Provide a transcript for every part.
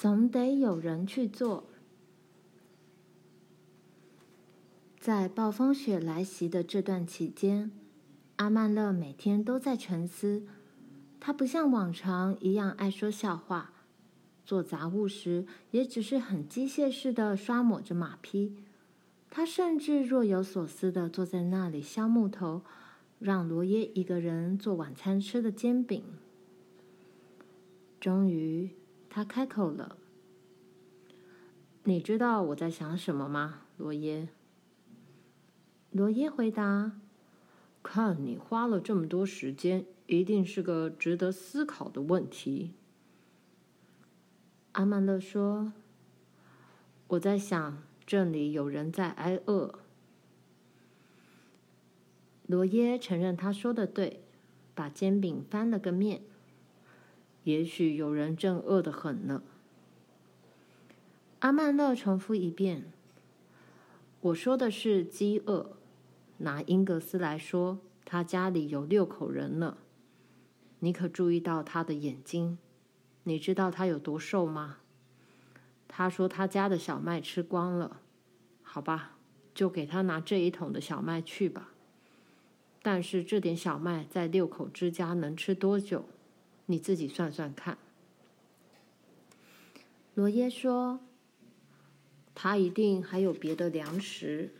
总得有人去做。在暴风雪来袭的这段期间，阿曼乐每天都在沉思。他不像往常一样爱说笑话，做杂物时也只是很机械式的刷抹着马匹。他甚至若有所思的坐在那里削木头，让罗耶一个人做晚餐吃的煎饼。终于，他开口了：“你知道我在想什么吗，罗耶？”罗耶回答：“看你花了这么多时间。”一定是个值得思考的问题。阿曼勒说：“我在想，这里有人在挨饿。”罗耶承认他说的对，把煎饼翻了个面。也许有人正饿得很呢。阿曼勒重复一遍：“我说的是饥饿。拿英格斯来说，他家里有六口人呢。”你可注意到他的眼睛？你知道他有多瘦吗？他说他家的小麦吃光了。好吧，就给他拿这一桶的小麦去吧。但是这点小麦在六口之家能吃多久？你自己算算看。罗耶说：“他一定还有别的粮食。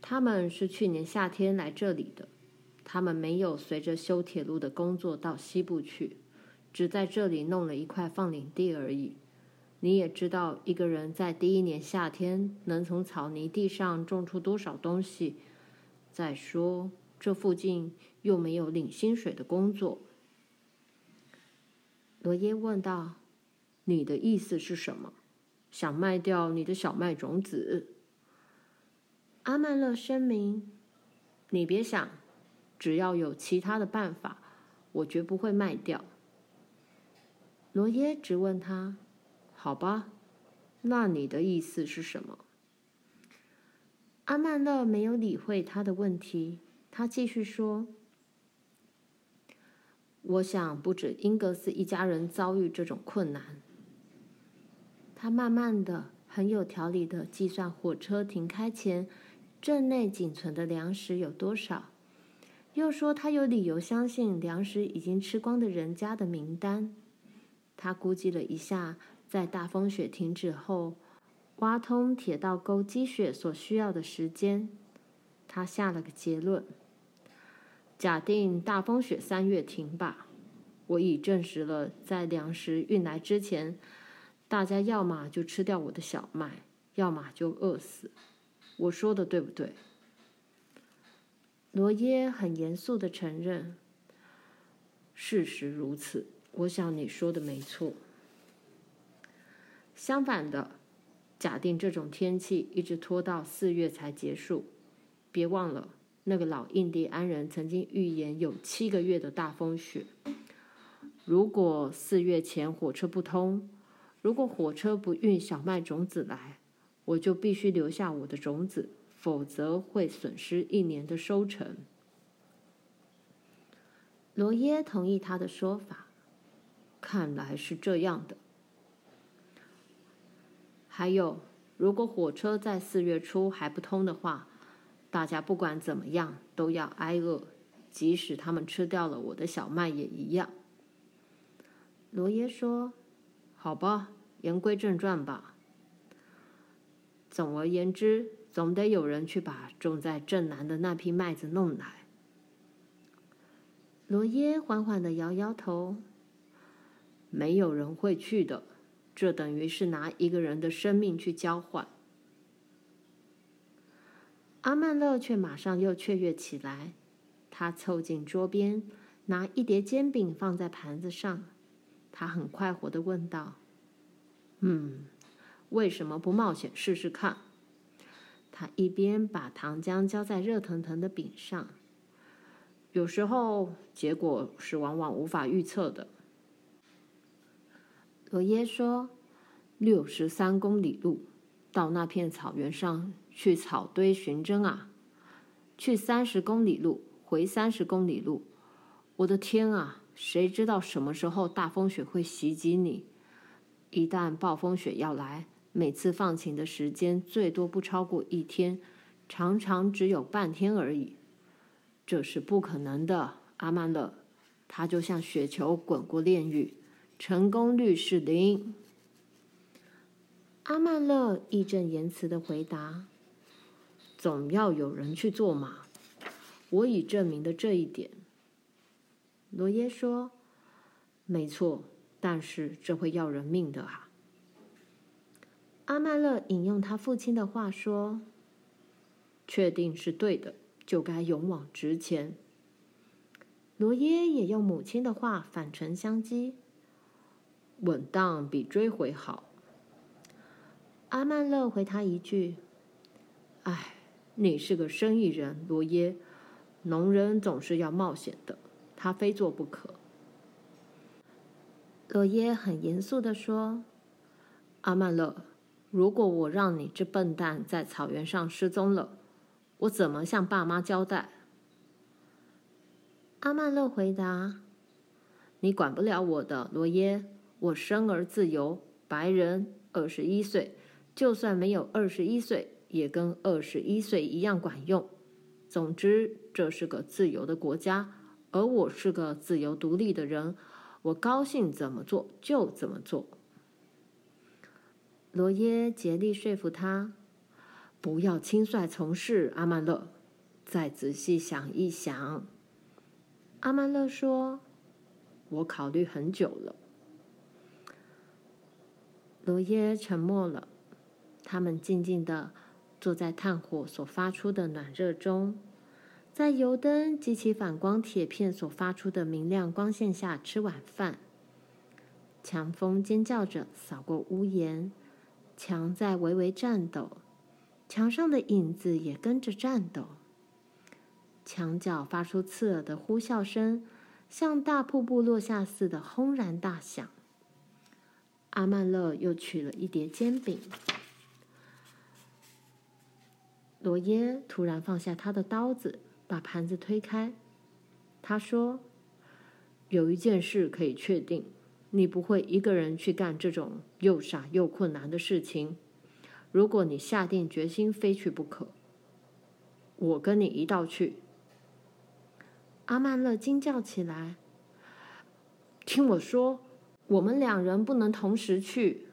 他们是去年夏天来这里的。”他们没有随着修铁路的工作到西部去，只在这里弄了一块放领地而已。你也知道，一个人在第一年夏天能从草泥地上种出多少东西。再说，这附近又没有领薪水的工作。罗耶问道：“你的意思是什么？想卖掉你的小麦种子？”阿曼勒声明：“你别想。”只要有其他的办法，我绝不会卖掉。罗耶直问他：“好吧，那你的意思是什么？”阿曼勒没有理会他的问题，他继续说：“我想不止英格斯一家人遭遇这种困难。”他慢慢的、很有条理的计算火车停开前镇内仅存的粮食有多少。又说他有理由相信粮食已经吃光的人家的名单。他估计了一下，在大风雪停止后，挖通铁道沟积雪所需要的时间。他下了个结论：假定大风雪三月停吧。我已证实了，在粮食运来之前，大家要么就吃掉我的小麦，要么就饿死。我说的对不对？罗耶很严肃地承认：“事实如此，我想你说的没错。相反的，假定这种天气一直拖到四月才结束，别忘了那个老印第安人曾经预言有七个月的大风雪。如果四月前火车不通，如果火车不运小麦种子来，我就必须留下我的种子。”否则会损失一年的收成。罗耶同意他的说法，看来是这样的。还有，如果火车在四月初还不通的话，大家不管怎么样都要挨饿，即使他们吃掉了我的小麦也一样。罗耶说：“好吧，言归正传吧。总而言之。”总得有人去把种在镇南的那批麦子弄来。罗耶缓缓地摇摇头：“没有人会去的，这等于是拿一个人的生命去交换。”阿曼勒却马上又雀跃起来，他凑近桌边，拿一碟煎饼放在盘子上，他很快活的问道：“嗯，为什么不冒险试试看？”他一边把糖浆浇在热腾腾的饼上，有时候结果是往往无法预测的。罗耶说：“六十三公里路，到那片草原上去草堆寻针啊！去三十公里路，回三十公里路。我的天啊，谁知道什么时候大风雪会袭击你？一旦暴风雪要来，每次放晴的时间最多不超过一天，常常只有半天而已。这是不可能的，阿曼勒。它就像雪球滚过炼狱，成功率是零。阿曼勒义正言辞的回答：“总要有人去做嘛，我已证明了这一点。”罗耶说：“没错，但是这会要人命的啊。”阿曼勒引用他父亲的话说：“确定是对的，就该勇往直前。”罗耶也用母亲的话反唇相讥：“稳当比追回好。”阿曼勒回他一句：“哎，你是个生意人，罗耶，农人总是要冒险的。”他非做不可。罗耶很严肃地说：“阿曼勒，如果我让你这笨蛋在草原上失踪了，我怎么向爸妈交代？”阿曼勒回答：“你管不了我的，罗耶。我生而自由，白人，二十一岁，就算没有二十一岁，也跟二十一岁一样管用。总之，这是个自由的国家。”而我是个自由独立的人，我高兴怎么做就怎么做。罗耶竭力说服他，不要轻率从事。阿曼乐，再仔细想一想。阿曼乐说：“我考虑很久了。”罗耶沉默了。他们静静的坐在炭火所发出的暖热中。在油灯及其反光铁片所发出的明亮光线下吃晚饭。强风尖叫着扫过屋檐，墙在微微颤抖，墙上的影子也跟着颤抖。墙角发出刺耳的呼啸声，像大瀑布落下似的轰然大响。阿曼乐又取了一碟煎饼。罗耶突然放下他的刀子。把盘子推开，他说：“有一件事可以确定，你不会一个人去干这种又傻又困难的事情。如果你下定决心非去不可，我跟你一道去。”阿曼勒惊叫起来：“听我说，我们两人不能同时去。”